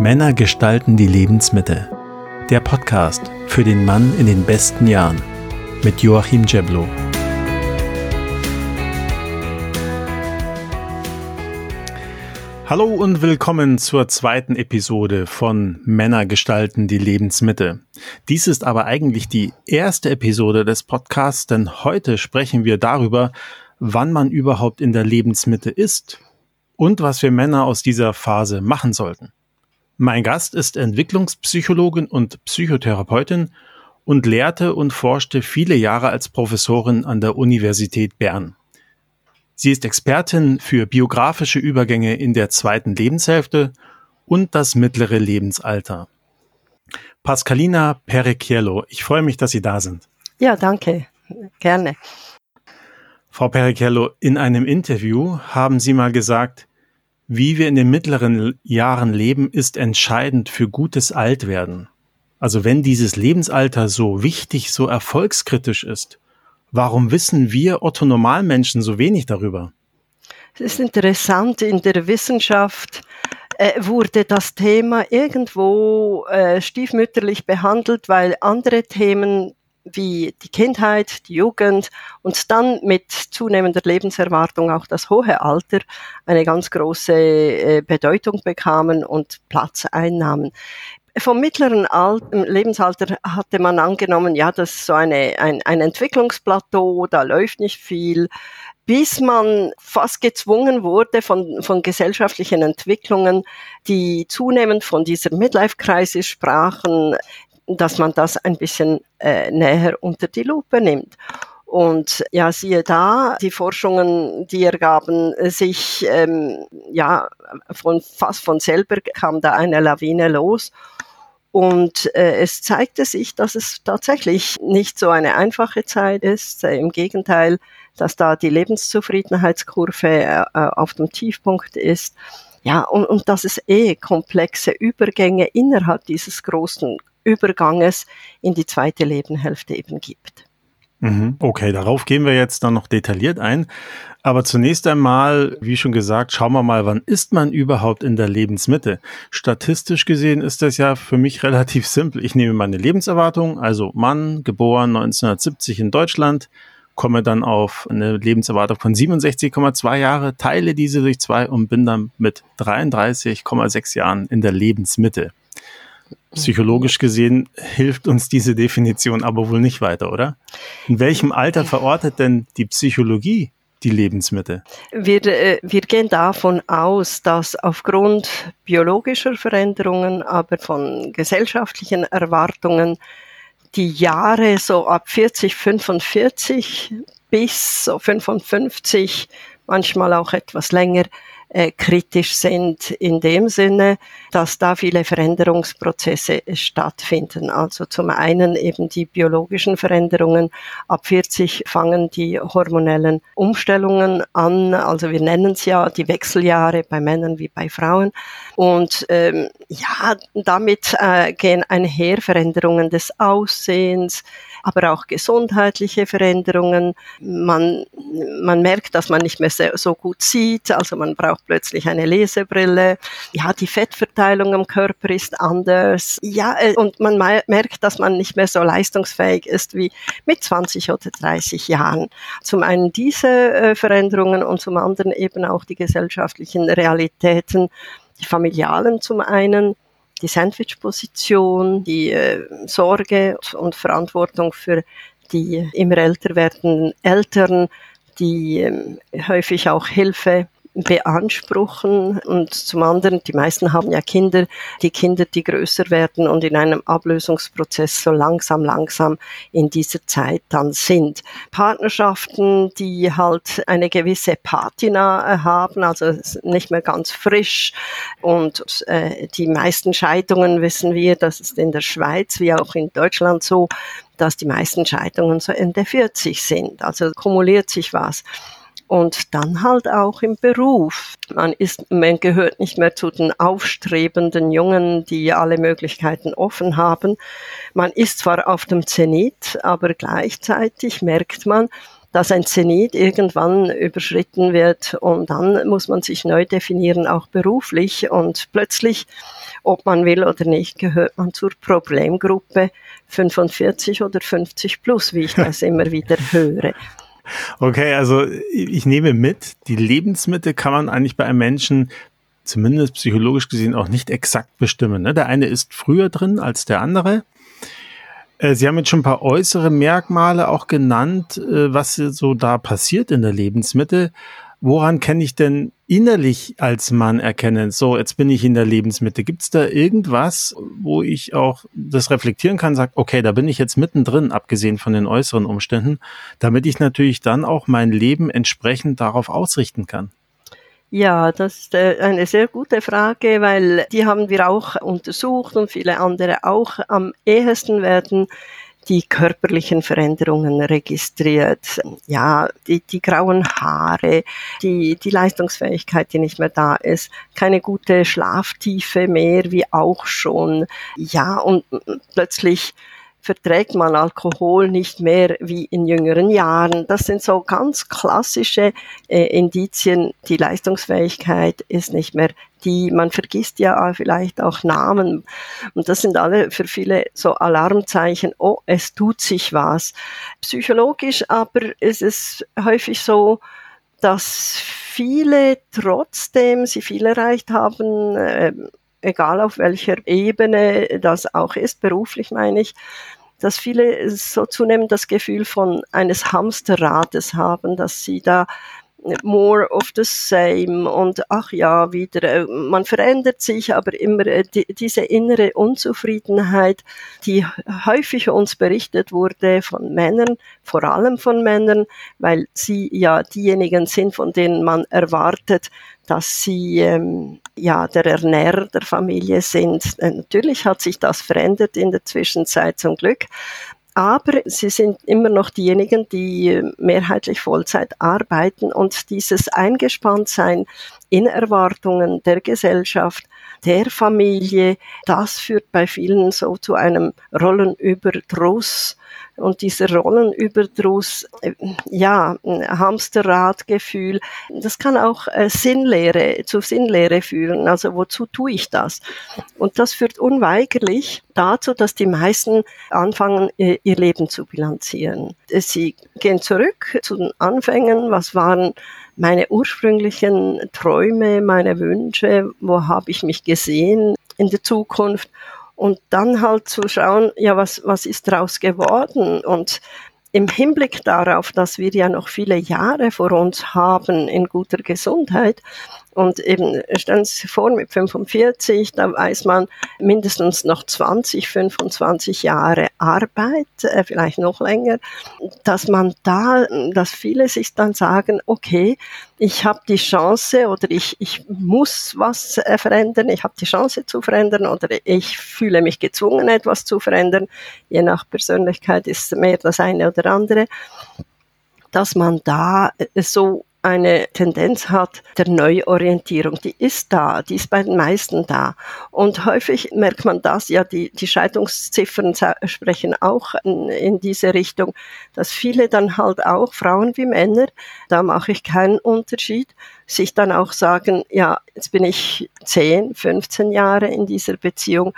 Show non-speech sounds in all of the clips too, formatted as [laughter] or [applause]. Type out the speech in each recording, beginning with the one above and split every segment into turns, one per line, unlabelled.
Männer gestalten die Lebensmitte. Der Podcast für den Mann in den besten Jahren mit Joachim Jeblo. Hallo und willkommen zur zweiten Episode von Männer gestalten die Lebensmitte. Dies ist aber eigentlich die erste Episode des Podcasts, denn heute sprechen wir darüber, wann man überhaupt in der Lebensmitte ist und was wir Männer aus dieser Phase machen sollten. Mein Gast ist Entwicklungspsychologin und Psychotherapeutin und lehrte und forschte viele Jahre als Professorin an der Universität Bern. Sie ist Expertin für biografische Übergänge in der zweiten Lebenshälfte und das mittlere Lebensalter. Pascalina Perecchiello, ich freue mich, dass Sie da sind.
Ja, danke. Gerne.
Frau Perecchiello, in einem Interview haben Sie mal gesagt, wie wir in den mittleren Jahren leben, ist entscheidend für gutes Altwerden. Also wenn dieses Lebensalter so wichtig, so erfolgskritisch ist, Warum wissen wir Otto Normalmenschen so wenig darüber?
Es ist interessant, in der Wissenschaft äh, wurde das Thema irgendwo äh, stiefmütterlich behandelt, weil andere Themen wie die Kindheit, die Jugend und dann mit zunehmender Lebenserwartung auch das hohe Alter eine ganz große äh, Bedeutung bekamen und Platz einnahmen. Vom mittleren Alter, Lebensalter hatte man angenommen, ja, das ist so eine, ein, ein Entwicklungsplateau, da läuft nicht viel, bis man fast gezwungen wurde von, von gesellschaftlichen Entwicklungen, die zunehmend von dieser Midlife-Crisis sprachen, dass man das ein bisschen äh, näher unter die Lupe nimmt. Und ja, siehe da, die Forschungen, die ergaben sich, ähm, ja, von, fast von selber kam da eine Lawine los. Und äh, es zeigte sich, dass es tatsächlich nicht so eine einfache Zeit ist. Äh, Im Gegenteil, dass da die Lebenszufriedenheitskurve äh, auf dem Tiefpunkt ist. Ja, und, und dass es eh komplexe Übergänge innerhalb dieses großen Überganges in die zweite Lebenhälfte eben gibt.
Mhm. Okay, darauf gehen wir jetzt dann noch detailliert ein. Aber zunächst einmal, wie schon gesagt, schauen wir mal, wann ist man überhaupt in der Lebensmitte? Statistisch gesehen ist das ja für mich [laughs] relativ simpel. Ich nehme meine Lebenserwartung, also Mann, geboren 1970 in Deutschland, komme dann auf eine Lebenserwartung von 67,2 Jahre, teile diese durch zwei und bin dann mit 33,6 Jahren in der Lebensmitte. Psychologisch gesehen hilft uns diese Definition aber wohl nicht weiter, oder? In welchem Alter verortet denn die Psychologie die Lebensmittel?
Wir, äh, wir gehen davon aus, dass aufgrund biologischer Veränderungen, aber von gesellschaftlichen Erwartungen die Jahre so ab 40, 45 bis so 55, manchmal auch etwas länger, äh, kritisch sind in dem Sinne, dass da viele Veränderungsprozesse stattfinden. Also zum einen eben die biologischen Veränderungen. Ab 40 fangen die hormonellen Umstellungen an. Also wir nennen es ja die Wechseljahre bei Männern wie bei Frauen. Und ähm, ja, damit äh, gehen einher Veränderungen des Aussehens, aber auch gesundheitliche Veränderungen. Man, man merkt, dass man nicht mehr so gut sieht, also man braucht plötzlich eine Lesebrille. Ja, die Fettverteilung am Körper ist anders. Ja, äh, und man merkt, dass man nicht mehr so leistungsfähig ist wie mit 20 oder 30 Jahren. Zum einen diese äh, Veränderungen und zum anderen eben auch die gesellschaftlichen Realitäten, die familialen zum einen die Sandwich-Position, die äh, Sorge und Verantwortung für die immer älter werdenden Eltern, die äh, häufig auch Hilfe beanspruchen und zum anderen, die meisten haben ja Kinder, die Kinder, die größer werden und in einem Ablösungsprozess so langsam, langsam in dieser Zeit dann sind. Partnerschaften, die halt eine gewisse Patina äh, haben, also nicht mehr ganz frisch und äh, die meisten Scheidungen wissen wir, das ist in der Schweiz wie auch in Deutschland so, dass die meisten Scheidungen so Ende 40 sind. Also kumuliert sich was und dann halt auch im Beruf. Man ist, man gehört nicht mehr zu den aufstrebenden Jungen, die alle Möglichkeiten offen haben. Man ist zwar auf dem Zenit, aber gleichzeitig merkt man, dass ein Zenit irgendwann überschritten wird und dann muss man sich neu definieren, auch beruflich und plötzlich, ob man will oder nicht, gehört man zur Problemgruppe 45 oder 50 plus, wie ich [laughs] das immer wieder höre.
Okay, also ich nehme mit, die Lebensmittel kann man eigentlich bei einem Menschen zumindest psychologisch gesehen auch nicht exakt bestimmen. Ne? Der eine ist früher drin als der andere. Äh, Sie haben jetzt schon ein paar äußere Merkmale auch genannt, äh, was so da passiert in der Lebensmitte. Woran kann ich denn innerlich als Mann erkennen, so, jetzt bin ich in der Lebensmitte? Gibt es da irgendwas, wo ich auch das reflektieren kann, sagt, okay, da bin ich jetzt mittendrin, abgesehen von den äußeren Umständen, damit ich natürlich dann auch mein Leben entsprechend darauf ausrichten kann?
Ja, das ist äh, eine sehr gute Frage, weil die haben wir auch untersucht und viele andere auch. Am ehesten werden die körperlichen Veränderungen registriert. Ja, die, die grauen Haare, die, die Leistungsfähigkeit, die nicht mehr da ist, keine gute Schlaftiefe mehr, wie auch schon. Ja, und plötzlich verträgt man Alkohol nicht mehr wie in jüngeren Jahren. Das sind so ganz klassische äh, Indizien. Die Leistungsfähigkeit ist nicht mehr die, man vergisst ja vielleicht auch Namen. Und das sind alle für viele so Alarmzeichen, oh, es tut sich was. Psychologisch aber ist es häufig so, dass viele trotzdem sie viel erreicht haben, äh, egal auf welcher Ebene das auch ist, beruflich meine ich, dass viele so zunehmend das Gefühl von eines Hamsterrades haben, dass sie da more of the same und ach ja, wieder, äh, man verändert sich, aber immer äh, die, diese innere Unzufriedenheit, die häufig uns berichtet wurde von Männern, vor allem von Männern, weil sie ja diejenigen sind, von denen man erwartet, dass sie ähm, ja der Ernährer der Familie sind. Äh, natürlich hat sich das verändert in der Zwischenzeit zum Glück, aber sie sind immer noch diejenigen, die mehrheitlich Vollzeit arbeiten. Und dieses Eingespanntsein in Erwartungen der Gesellschaft, der Familie, das führt bei vielen so zu einem Rollenüberdruss und dieser Rollenüberdruss, äh, ja, Hamsterradgefühl, das kann auch äh, Sinnlehre, zu Sinnlehre führen. Also wozu tue ich das? Und das führt unweigerlich dazu, dass die meisten anfangen, ihr Leben zu bilanzieren. Sie gehen zurück zu den Anfängen. Was waren meine ursprünglichen Träume, meine Wünsche? Wo habe ich mich gesehen in der Zukunft? und dann halt zu schauen, ja, was, was ist daraus geworden? Und im Hinblick darauf, dass wir ja noch viele Jahre vor uns haben in guter Gesundheit, und eben, stellen Sie sich vor, mit 45, da weiß man mindestens noch 20, 25 Jahre Arbeit, äh, vielleicht noch länger, dass man da, dass viele sich dann sagen, okay, ich habe die Chance oder ich, ich muss was äh, verändern, ich habe die Chance zu verändern oder ich fühle mich gezwungen, etwas zu verändern. Je nach Persönlichkeit ist mehr das eine oder andere dass man da äh, so eine Tendenz hat der Neuorientierung. Die ist da, die ist bei den meisten da. Und häufig merkt man das, ja, die, die Scheidungsziffern sprechen auch in, in diese Richtung, dass viele dann halt auch, Frauen wie Männer, da mache ich keinen Unterschied, sich dann auch sagen, ja, jetzt bin ich 10, 15 Jahre in dieser Beziehung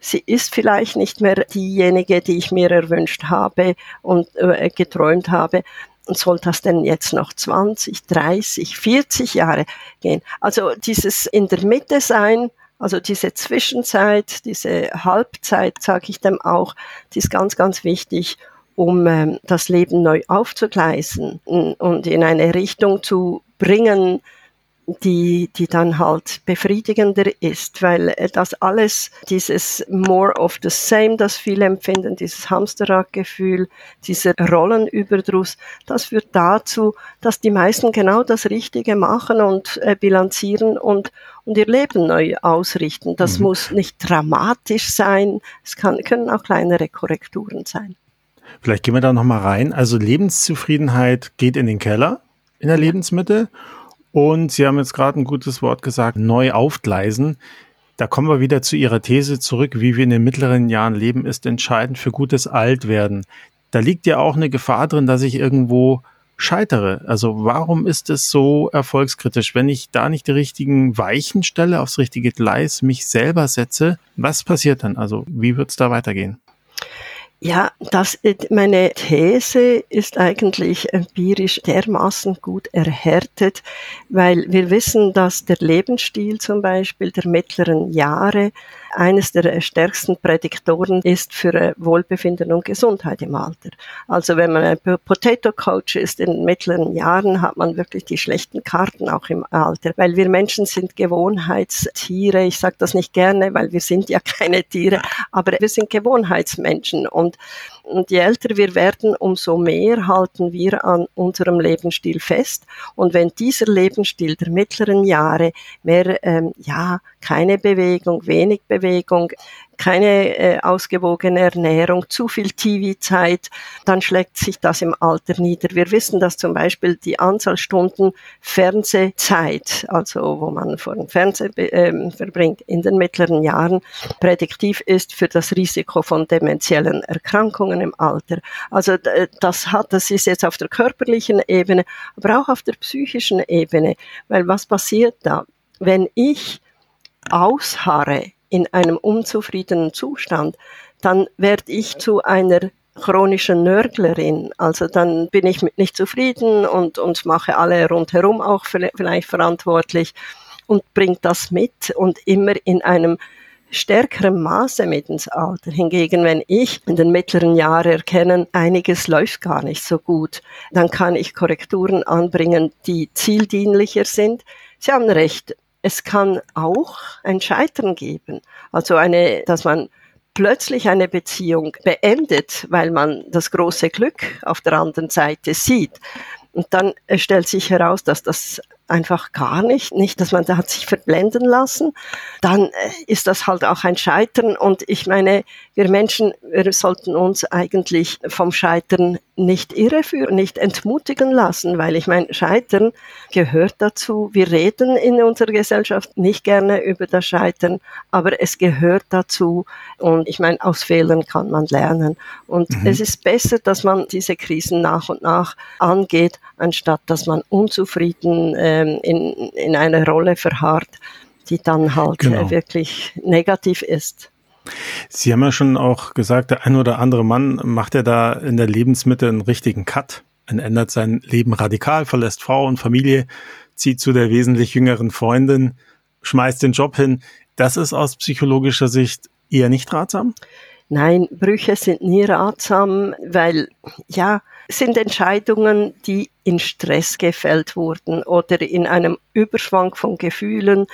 sie ist vielleicht nicht mehr diejenige, die ich mir erwünscht habe und äh, geträumt habe. Und soll das denn jetzt noch 20, 30, 40 Jahre gehen? Also dieses in der Mitte sein, also diese Zwischenzeit, diese Halbzeit, sage ich dem auch, die ist ganz, ganz wichtig, um ähm, das Leben neu aufzugleisen und in eine Richtung zu bringen, die, die dann halt befriedigender ist, weil das alles, dieses more of the same, das viele empfinden, dieses Hamsterradgefühl, dieser Rollenüberdruss, das führt dazu, dass die meisten genau das Richtige machen und äh, bilanzieren und, und ihr Leben neu ausrichten. Das mhm. muss nicht dramatisch sein, es kann, können auch kleinere Korrekturen sein.
Vielleicht gehen wir da nochmal rein. Also Lebenszufriedenheit geht in den Keller in der Lebensmittel und Sie haben jetzt gerade ein gutes Wort gesagt, neu aufgleisen. Da kommen wir wieder zu Ihrer These zurück, wie wir in den mittleren Jahren leben, ist entscheidend für gutes Altwerden. Da liegt ja auch eine Gefahr drin, dass ich irgendwo scheitere. Also warum ist es so erfolgskritisch? Wenn ich da nicht die richtigen Weichen stelle, aufs richtige Gleis, mich selber setze, was passiert dann? Also wie wird es da weitergehen?
Ja, das, meine These ist eigentlich empirisch dermaßen gut erhärtet, weil wir wissen, dass der Lebensstil zum Beispiel der mittleren Jahre eines der stärksten Prädiktoren ist für Wohlbefinden und Gesundheit im Alter. Also wenn man ein Potato Coach ist in mittleren Jahren, hat man wirklich die schlechten Karten auch im Alter, weil wir Menschen sind Gewohnheitstiere. Ich sage das nicht gerne, weil wir sind ja [laughs] keine Tiere, aber wir sind Gewohnheitsmenschen und je älter wir werden, umso mehr halten wir an unserem Lebensstil fest. Und wenn dieser Lebensstil der mittleren Jahre mehr, ähm, ja, keine Bewegung, wenig Bewegung, keine äh, ausgewogene Ernährung, zu viel TV-Zeit, dann schlägt sich das im Alter nieder. Wir wissen, dass zum Beispiel die Anzahl Stunden Fernsehzeit, also wo man vor dem Fernsehen äh, verbringt, in den mittleren Jahren prädiktiv ist für das Risiko von demenziellen Erkrankungen im Alter. Also das hat, das ist jetzt auf der körperlichen Ebene, aber auch auf der psychischen Ebene, weil was passiert da? Wenn ich ausharre in einem unzufriedenen Zustand, dann werde ich zu einer chronischen Nörglerin. Also dann bin ich mit nicht zufrieden und, und mache alle rundherum auch vielleicht verantwortlich und bringt das mit und immer in einem stärkeren Maße mit ins Alter. Hingegen, wenn ich in den mittleren Jahren erkenne, einiges läuft gar nicht so gut, dann kann ich Korrekturen anbringen, die zieldienlicher sind. Sie haben recht, es kann auch ein Scheitern geben. Also eine, dass man plötzlich eine Beziehung beendet, weil man das große Glück auf der anderen Seite sieht. Und dann stellt sich heraus, dass das einfach gar nicht, nicht, dass man da hat sich verblenden lassen, dann äh, ist das halt auch ein Scheitern. Und ich meine, wir Menschen, wir sollten uns eigentlich vom Scheitern nicht irreführen, nicht entmutigen lassen, weil ich meine, Scheitern gehört dazu. Wir reden in unserer Gesellschaft nicht gerne über das Scheitern, aber es gehört dazu. Und ich meine, aus Fehlern kann man lernen. Und mhm. es ist besser, dass man diese Krisen nach und nach angeht, anstatt dass man unzufrieden äh, in, in einer Rolle verharrt, die dann halt äh, genau. wirklich negativ ist.
Sie haben ja schon auch gesagt, der ein oder andere Mann macht ja da in der Lebensmitte einen richtigen Cut und ändert sein Leben radikal, verlässt Frau und Familie, zieht zu der wesentlich jüngeren Freundin, schmeißt den Job hin. Das ist aus psychologischer Sicht eher nicht ratsam?
Nein, Brüche sind nie ratsam, weil ja, sind Entscheidungen, die in Stress gefällt wurden oder in einem Überschwang von Gefühlen.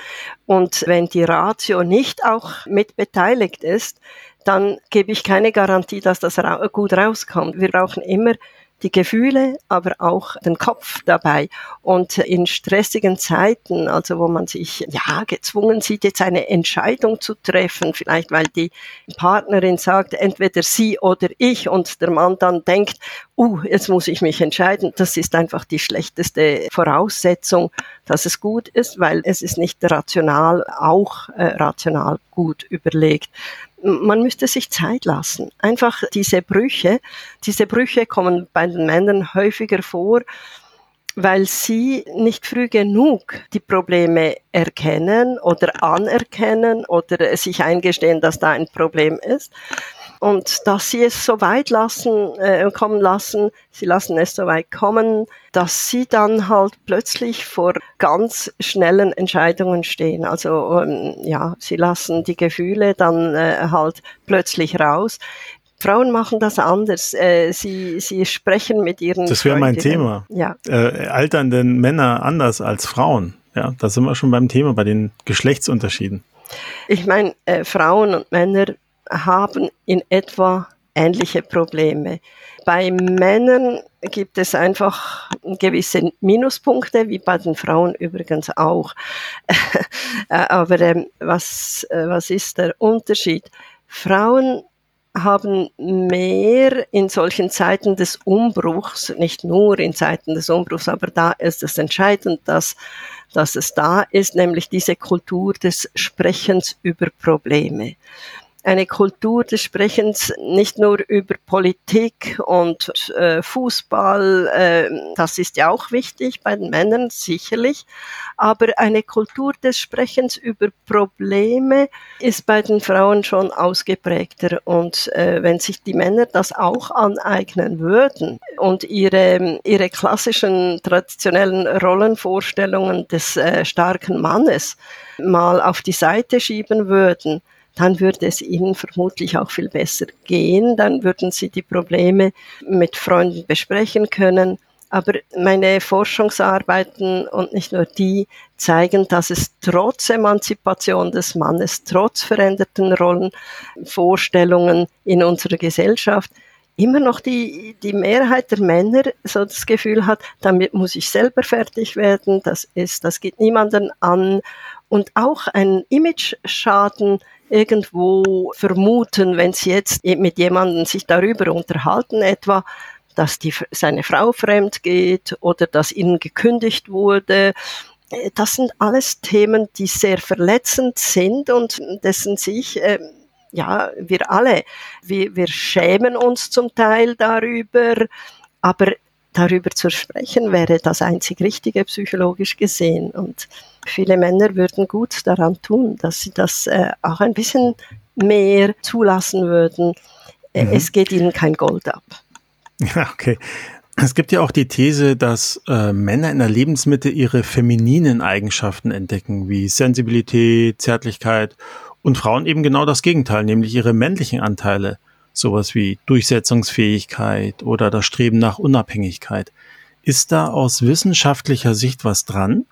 Und wenn die Ratio nicht auch mit beteiligt ist, dann gebe ich keine Garantie, dass das gut rauskommt. Wir brauchen immer die Gefühle, aber auch den Kopf dabei. Und in stressigen Zeiten, also wo man sich ja gezwungen sieht, jetzt eine Entscheidung zu treffen, vielleicht weil die Partnerin sagt, entweder sie oder ich, und der Mann dann denkt, uh, jetzt muss ich mich entscheiden, das ist einfach die schlechteste Voraussetzung, dass es gut ist, weil es ist nicht rational, auch äh, rational gut überlegt man müsste sich Zeit lassen. Einfach diese Brüche, diese Brüche kommen bei den Männern häufiger vor, weil sie nicht früh genug die Probleme erkennen oder anerkennen oder sich eingestehen, dass da ein Problem ist. Und dass sie es so weit lassen, äh, kommen lassen, sie lassen es so weit kommen, dass sie dann halt plötzlich vor ganz schnellen Entscheidungen stehen. Also ähm, ja, sie lassen die Gefühle dann äh, halt plötzlich raus. Frauen machen das anders. Äh, sie, sie sprechen mit ihren.
Das wäre mein Thema. Ja. Äh, altern denn Männer anders als Frauen? Ja, da sind wir schon beim Thema, bei den Geschlechtsunterschieden.
Ich meine, äh, Frauen und Männer haben in etwa ähnliche Probleme. Bei Männern gibt es einfach gewisse Minuspunkte, wie bei den Frauen übrigens auch. [laughs] Aber ähm, was, äh, was ist der Unterschied? Frauen haben mehr in solchen Zeiten des Umbruchs, nicht nur in Zeiten des Umbruchs, aber da ist es entscheidend, dass, dass es da ist, nämlich diese Kultur des Sprechens über Probleme. Eine Kultur des Sprechens nicht nur über Politik und äh, Fußball, äh, das ist ja auch wichtig bei den Männern sicherlich, aber eine Kultur des Sprechens über Probleme ist bei den Frauen schon ausgeprägter. Und äh, wenn sich die Männer das auch aneignen würden und ihre, ihre klassischen traditionellen Rollenvorstellungen des äh, starken Mannes mal auf die Seite schieben würden, dann würde es ihnen vermutlich auch viel besser gehen. Dann würden sie die Probleme mit Freunden besprechen können. Aber meine Forschungsarbeiten und nicht nur die zeigen, dass es trotz Emanzipation des Mannes, trotz veränderten Rollenvorstellungen in unserer Gesellschaft immer noch die, die Mehrheit der Männer so das Gefühl hat, damit muss ich selber fertig werden, das ist, das geht niemanden an und auch ein Image-Schaden irgendwo vermuten, wenn sie jetzt mit jemandem sich darüber unterhalten, etwa, dass die, seine Frau fremd geht oder dass ihnen gekündigt wurde. Das sind alles Themen, die sehr verletzend sind und dessen sich äh, ja, wir alle, wir, wir schämen uns zum Teil darüber, aber darüber zu sprechen wäre das einzig Richtige psychologisch gesehen. Und viele Männer würden gut daran tun, dass sie das äh, auch ein bisschen mehr zulassen würden. Äh, mhm. Es geht ihnen kein Gold ab.
Ja, okay. Es gibt ja auch die These, dass äh, Männer in der Lebensmitte ihre femininen Eigenschaften entdecken, wie Sensibilität, Zärtlichkeit und Frauen eben genau das Gegenteil, nämlich ihre männlichen Anteile, sowas wie Durchsetzungsfähigkeit oder das Streben nach Unabhängigkeit. Ist da aus wissenschaftlicher Sicht was dran?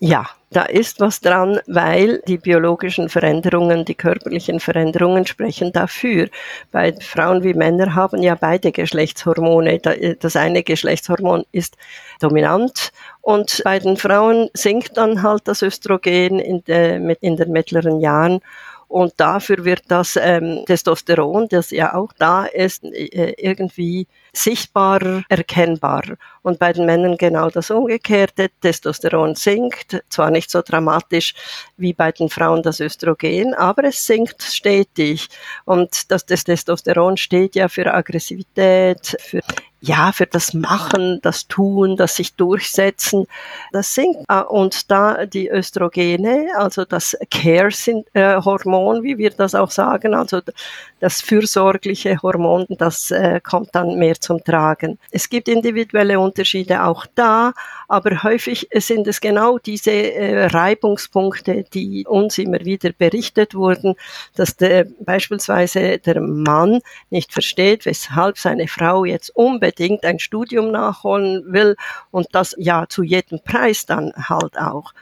Ja, da ist was dran, weil die biologischen Veränderungen, die körperlichen Veränderungen sprechen dafür. Bei Frauen wie Männer haben ja beide Geschlechtshormone. Das eine Geschlechtshormon ist dominant und bei den Frauen sinkt dann halt das Östrogen in, der, in den mittleren Jahren und dafür wird das ähm, Testosteron, das ja auch da ist, äh, irgendwie sichtbarer, erkennbarer. Und bei den Männern genau das Umgekehrte. Testosteron sinkt, zwar nicht so dramatisch wie bei den Frauen das Östrogen, aber es sinkt stetig. Und das, das Testosteron steht ja für Aggressivität, für ja, für das Machen, das Tun, das sich durchsetzen, das sinkt. Ah, und da die Östrogene, also das Care-Hormon, wie wir das auch sagen, also das fürsorgliche Hormon, das äh, kommt dann mehr zum Tragen. Es gibt individuelle Unterschiede auch da, aber häufig sind es genau diese äh, Reibungspunkte, die uns immer wieder berichtet wurden, dass der, beispielsweise der Mann nicht versteht, weshalb seine Frau jetzt unbedingt ein Studium nachholen will und das ja zu jedem Preis dann halt auch.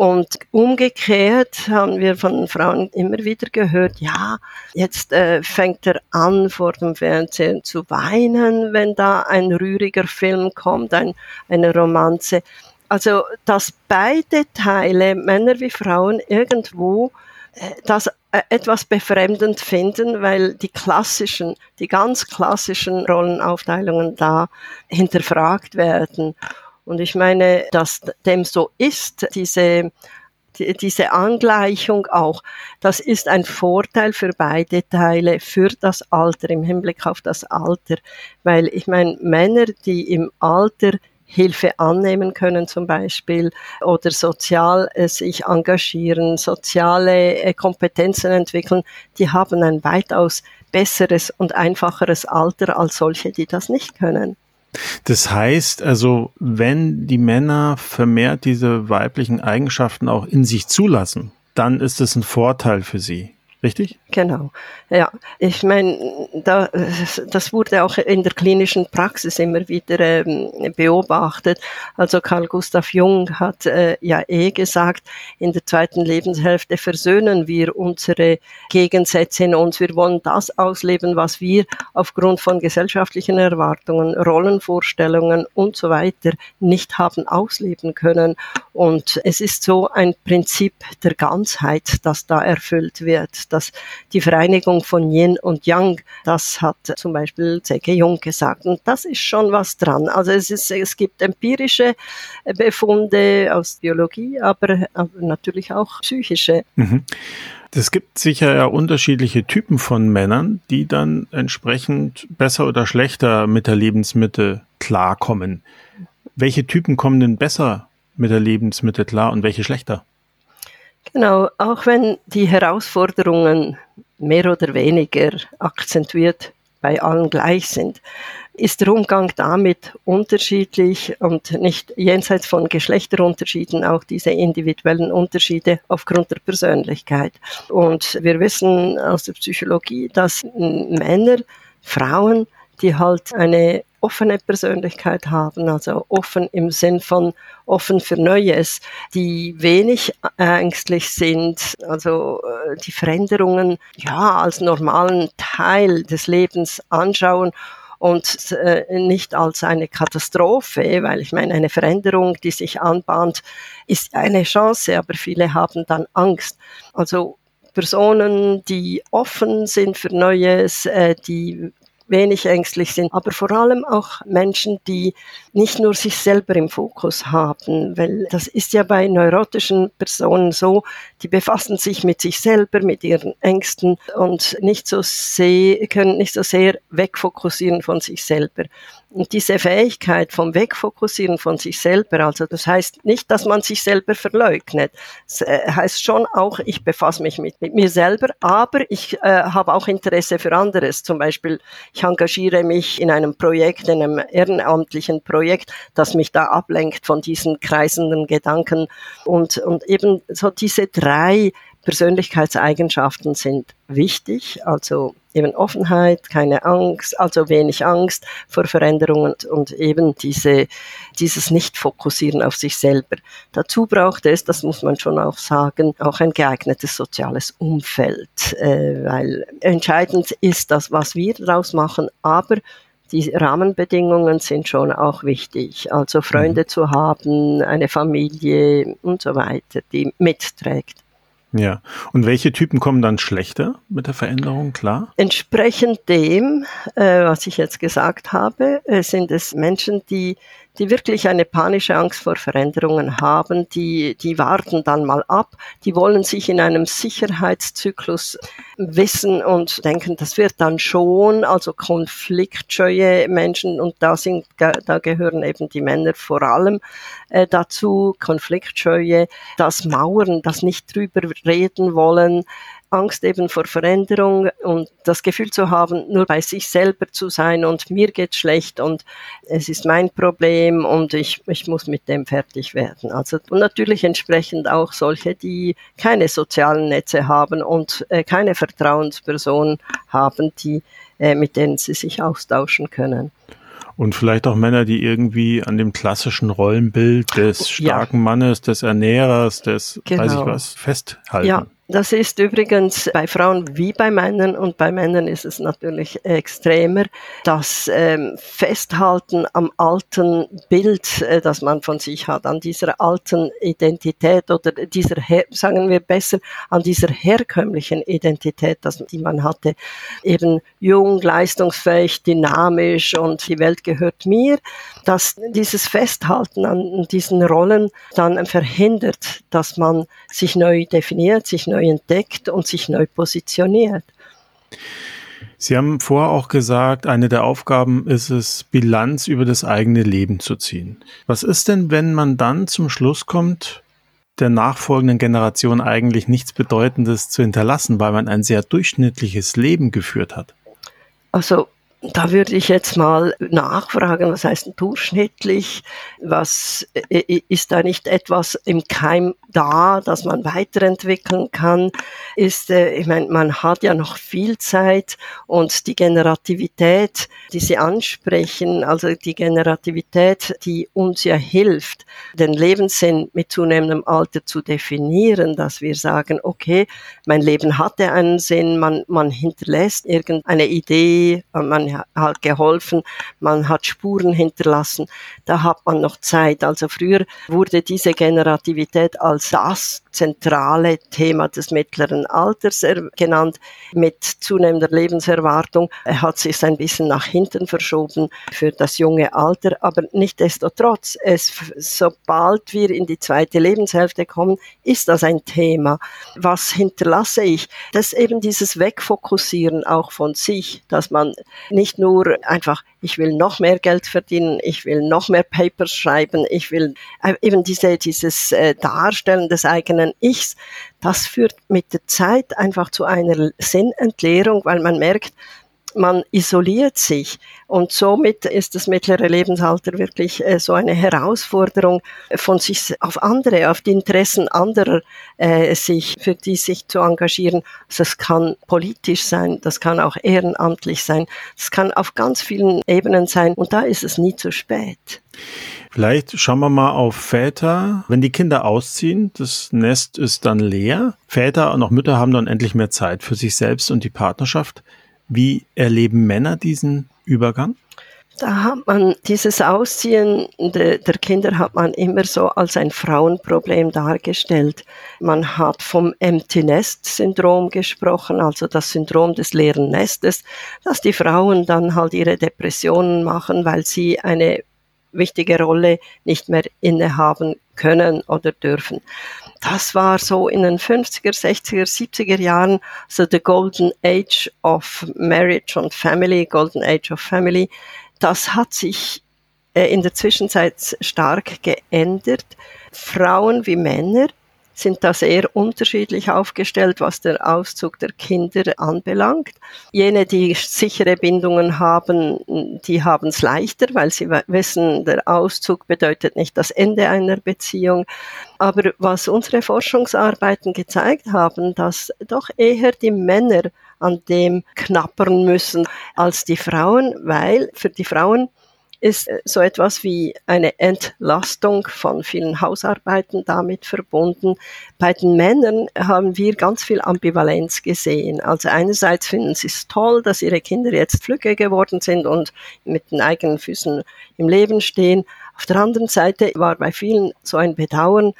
Und umgekehrt haben wir von Frauen immer wieder gehört, ja, jetzt äh, fängt er an, vor dem Fernsehen zu weinen, wenn da ein rühriger Film kommt, ein, eine Romanze. Also, dass beide Teile, Männer wie Frauen, irgendwo äh, das äh, etwas befremdend finden, weil die klassischen, die ganz klassischen Rollenaufteilungen da hinterfragt werden. Und ich meine, dass dem so ist, diese, diese Angleichung auch, das ist ein Vorteil für beide Teile, für das Alter, im Hinblick auf das Alter. Weil ich meine, Männer, die im Alter Hilfe annehmen können zum Beispiel oder sozial äh, sich engagieren, soziale äh, Kompetenzen entwickeln, die haben ein weitaus besseres und einfacheres Alter als solche, die das nicht können.
Das heißt also, wenn die Männer vermehrt diese weiblichen Eigenschaften auch in sich zulassen, dann ist es ein Vorteil für sie. Richtig?
Genau. Ja, ich meine, da, das wurde auch in der klinischen Praxis immer wieder ähm, beobachtet. Also Carl Gustav Jung hat äh, ja eh gesagt, in der zweiten Lebenshälfte versöhnen wir unsere Gegensätze in uns. Wir wollen das ausleben, was wir aufgrund von gesellschaftlichen Erwartungen, Rollenvorstellungen und so weiter nicht haben ausleben können. Und es ist so ein Prinzip der Ganzheit, das da erfüllt wird dass die Vereinigung von Yin und Yang, das hat zum Beispiel C.G. Jung gesagt. Und das ist schon was dran. Also es, ist, es gibt empirische Befunde aus Biologie, aber, aber natürlich auch psychische. Mhm.
Es gibt sicher ja unterschiedliche Typen von Männern, die dann entsprechend besser oder schlechter mit der Lebensmitte klarkommen. Welche Typen kommen denn besser mit der Lebensmitte klar und welche schlechter?
Genau, auch wenn die Herausforderungen mehr oder weniger akzentuiert bei allen gleich sind, ist der Umgang damit unterschiedlich und nicht jenseits von Geschlechterunterschieden auch diese individuellen Unterschiede aufgrund der Persönlichkeit. Und wir wissen aus der Psychologie, dass Männer, Frauen, die halt eine offene Persönlichkeit haben, also offen im Sinn von offen für Neues, die wenig ängstlich sind, also äh, die Veränderungen ja als normalen Teil des Lebens anschauen und äh, nicht als eine Katastrophe, weil ich meine, eine Veränderung, die sich anbahnt, ist eine Chance, aber viele haben dann Angst. Also Personen, die offen sind für Neues, äh, die wenig ängstlich sind, aber vor allem auch Menschen, die nicht nur sich selber im Fokus haben, weil das ist ja bei neurotischen Personen so, die befassen sich mit sich selber, mit ihren Ängsten und nicht so sehr, können nicht so sehr wegfokussieren von sich selber. Und diese Fähigkeit vom Wegfokussieren von sich selber, also das heißt nicht, dass man sich selber verleugnet. Das äh, heißt schon auch, ich befasse mich mit, mit mir selber, aber ich äh, habe auch Interesse für anderes. Zum Beispiel, ich engagiere mich in einem Projekt, in einem ehrenamtlichen Projekt, das mich da ablenkt von diesen kreisenden Gedanken. Und, und eben so diese drei Persönlichkeitseigenschaften sind wichtig, also eben Offenheit, keine Angst, also wenig Angst vor Veränderungen und eben diese, dieses Nicht-Fokussieren auf sich selber. Dazu braucht es, das muss man schon auch sagen, auch ein geeignetes soziales Umfeld, äh, weil entscheidend ist das, was wir daraus machen, aber die Rahmenbedingungen sind schon auch wichtig. Also Freunde mhm. zu haben, eine Familie und so weiter, die mitträgt.
Ja. Und welche Typen kommen dann schlechter mit der Veränderung, klar?
Entsprechend dem, äh, was ich jetzt gesagt habe, äh, sind es Menschen, die die wirklich eine panische Angst vor Veränderungen haben, die, die warten dann mal ab, die wollen sich in einem Sicherheitszyklus wissen und denken, das wird dann schon, also konfliktscheue Menschen. Und da sind, da gehören eben die Männer vor allem äh, dazu, konfliktscheue, das Mauern, das nicht drüber reden wollen, Angst eben vor Veränderung und das Gefühl zu haben, nur bei sich selber zu sein und mir geht schlecht und es ist mein Problem und ich, ich muss mit dem fertig werden. Also und natürlich entsprechend auch solche, die keine sozialen Netze haben und äh, keine Vertrauenspersonen haben, die äh, mit denen sie sich austauschen können.
Und vielleicht auch Männer, die irgendwie an dem klassischen Rollenbild des starken ja. Mannes, des Ernährers, des genau. weiß ich genau. was, festhalten.
Ja, das ist übrigens bei Frauen wie bei Männern und bei Männern ist es natürlich extremer. Das ähm, Festhalten am alten Bild, äh, das man von sich hat, an dieser alten Identität oder dieser, sagen wir besser, an dieser herkömmlichen Identität, das, die man hatte, eben jung, leistungsfähig, dynamisch und die Welt gehört mir, dass dieses Festhalten an diesen Rollen dann verhindert, dass man sich neu definiert, sich neu entdeckt und sich neu positioniert.
Sie haben vorher auch gesagt, eine der Aufgaben ist es, Bilanz über das eigene Leben zu ziehen. Was ist denn, wenn man dann zum Schluss kommt, der nachfolgenden Generation eigentlich nichts Bedeutendes zu hinterlassen, weil man ein sehr durchschnittliches Leben geführt hat?
Also da würde ich jetzt mal nachfragen, was heißt durchschnittlich? Was ist da nicht etwas im Keim da, dass man weiterentwickeln kann? Ist, äh, ich meine, man hat ja noch viel Zeit und die Generativität, die Sie ansprechen, also die Generativität, die uns ja hilft, den Lebenssinn mit zunehmendem Alter zu definieren, dass wir sagen, okay, mein Leben hatte einen Sinn, man, man hinterlässt irgendeine Idee, man hat geholfen, man hat Spuren hinterlassen, da hat man noch Zeit. Also früher wurde diese Generativität als das zentrale Thema des mittleren Alters genannt. Mit zunehmender Lebenserwartung hat sich ein bisschen nach hinten verschoben für das junge Alter, aber nichtdestotrotz, es, sobald wir in die zweite Lebenshälfte kommen, ist das ein Thema. Was hinterlasse ich? Das ist eben dieses Wegfokussieren auch von sich, dass man nicht nur einfach, ich will noch mehr Geld verdienen, ich will noch mehr Papers schreiben, ich will äh, eben diese, dieses äh, Darstellen des eigenen Ichs, das führt mit der Zeit einfach zu einer Sinnentleerung, weil man merkt, man isoliert sich und somit ist das mittlere Lebensalter wirklich äh, so eine Herausforderung von sich auf andere, auf die Interessen anderer äh, sich für die sich zu engagieren. Also es kann politisch sein, das kann auch ehrenamtlich sein, es kann auf ganz vielen Ebenen sein und da ist es nie zu spät.
Vielleicht schauen wir mal auf Väter. Wenn die Kinder ausziehen, das Nest ist dann leer. Väter und auch Mütter haben dann endlich mehr Zeit für sich selbst und die Partnerschaft. Wie erleben Männer diesen Übergang?
Da hat man dieses Ausziehen der, der, Kinder hat man immer so als ein Frauenproblem dargestellt. Man hat vom Empty Nest Syndrom gesprochen, also das Syndrom des leeren Nestes, dass die Frauen dann halt ihre Depressionen machen, weil sie eine wichtige Rolle nicht mehr innehaben können oder dürfen. Das war so in den 50er, 60er, 70er Jahren so the golden age of marriage and family, golden age of family. Das hat sich äh, in der Zwischenzeit stark geändert. Frauen wie Männer sind da sehr unterschiedlich aufgestellt, was der Auszug der Kinder anbelangt. Jene, die sichere Bindungen haben, die haben es leichter, weil sie wissen, der Auszug bedeutet nicht das Ende einer Beziehung. Aber was unsere Forschungsarbeiten gezeigt haben, dass doch eher die Männer an dem knappern müssen als die Frauen, weil für die Frauen ist äh, so etwas wie eine Entlastung von vielen Hausarbeiten damit verbunden. Bei den Männern haben wir ganz viel Ambivalenz gesehen. Also einerseits finden sie es toll, dass ihre Kinder jetzt flügge geworden sind und mit den eigenen Füßen im Leben stehen. Auf der anderen Seite war bei vielen so ein Bedauern,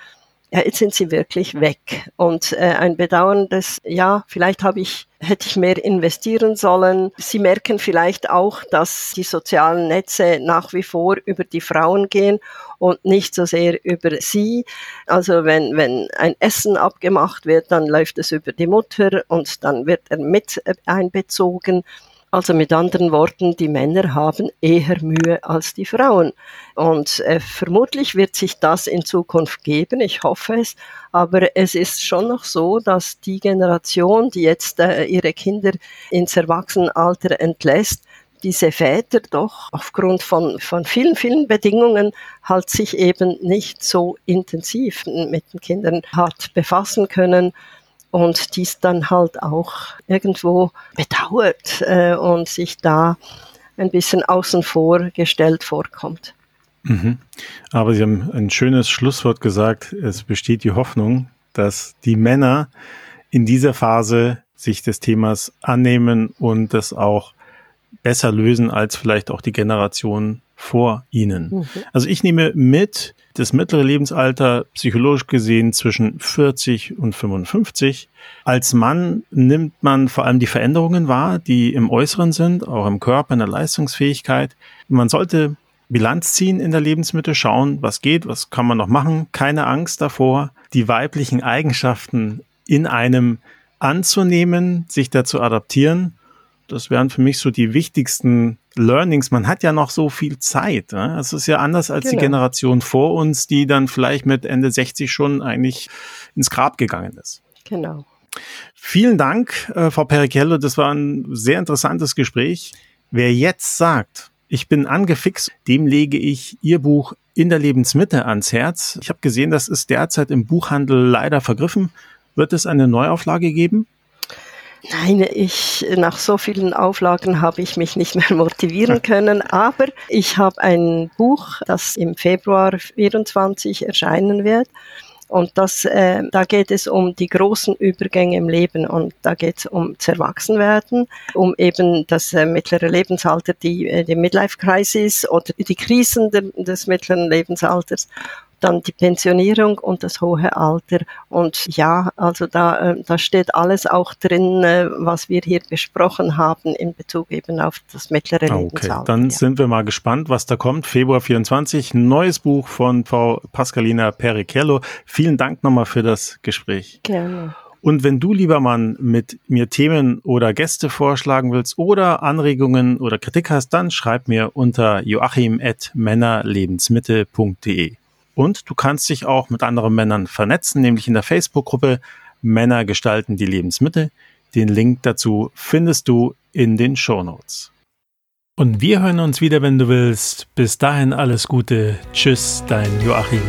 ja, jetzt sind sie wirklich weg. Und äh, ein Bedauern, dass, ja, vielleicht habe ich, hätte ich mehr investieren sollen. Sie merken vielleicht auch, dass die sozialen Netze nach wie vor über die Frauen gehen und nicht so sehr über sie. Also wenn, wenn ein Essen abgemacht wird, dann läuft es über die Mutter und dann wird er mit einbezogen. Also mit anderen Worten, die Männer haben eher Mühe als die Frauen. Und äh, vermutlich wird sich das in Zukunft geben, ich hoffe es. Aber es ist schon noch so, dass die Generation, die jetzt äh, ihre Kinder ins Erwachsenenalter entlässt, diese Väter doch aufgrund von, von vielen, vielen Bedingungen halt sich eben nicht so intensiv mit den Kindern hat befassen können und dies dann halt auch irgendwo bedauert äh, und sich da ein bisschen außen vor gestellt vorkommt.
Mhm. Aber Sie haben ein schönes Schlusswort gesagt. Es besteht die Hoffnung, dass die Männer in dieser Phase sich des Themas annehmen und das auch besser lösen als vielleicht auch die Generation vor ihnen. Mhm. Also ich nehme mit, das mittlere Lebensalter psychologisch gesehen zwischen 40 und 55. Als Mann nimmt man vor allem die Veränderungen wahr, die im Äußeren sind, auch im Körper, in der Leistungsfähigkeit. Man sollte Bilanz ziehen in der Lebensmitte, schauen, was geht, was kann man noch machen. Keine Angst davor, die weiblichen Eigenschaften in einem anzunehmen, sich dazu adaptieren das wären für mich so die wichtigsten Learnings. Man hat ja noch so viel Zeit. Ne? Es ist ja anders als genau. die Generation vor uns, die dann vielleicht mit Ende 60 schon eigentlich ins Grab gegangen ist.
Genau.
Vielen Dank, äh, Frau Perichello. Das war ein sehr interessantes Gespräch. Wer jetzt sagt, ich bin angefixt, dem lege ich Ihr Buch in der Lebensmitte ans Herz. Ich habe gesehen, das ist derzeit im Buchhandel leider vergriffen. Wird es eine Neuauflage geben?
Nein, ich, nach so vielen Auflagen habe ich mich nicht mehr motivieren können, aber ich habe ein Buch, das im Februar 24 erscheinen wird. Und das, äh, da geht es um die großen Übergänge im Leben und da geht es um Erwachsenwerden, um eben das äh, mittlere Lebensalter, die, äh, die Midlife-Crisis oder die Krisen de, des mittleren Lebensalters dann die Pensionierung und das hohe Alter. Und ja, also da, äh, da steht alles auch drin, äh, was wir hier besprochen haben in Bezug eben auf das mittlere
ah, okay. Lebensalter. Dann ja. sind wir mal gespannt, was da kommt. Februar 24, neues Buch von Frau Pascalina Perichello. Vielen Dank nochmal für das Gespräch.
Gerne.
Und wenn du, lieber Mann, mit mir Themen oder Gäste vorschlagen willst oder Anregungen oder Kritik hast, dann schreib mir unter joachim.männerlebensmitte.de. Und du kannst dich auch mit anderen Männern vernetzen, nämlich in der Facebook-Gruppe Männer gestalten die Lebensmittel. Den Link dazu findest du in den Show Notes. Und wir hören uns wieder, wenn du willst. Bis dahin alles Gute. Tschüss, dein Joachim.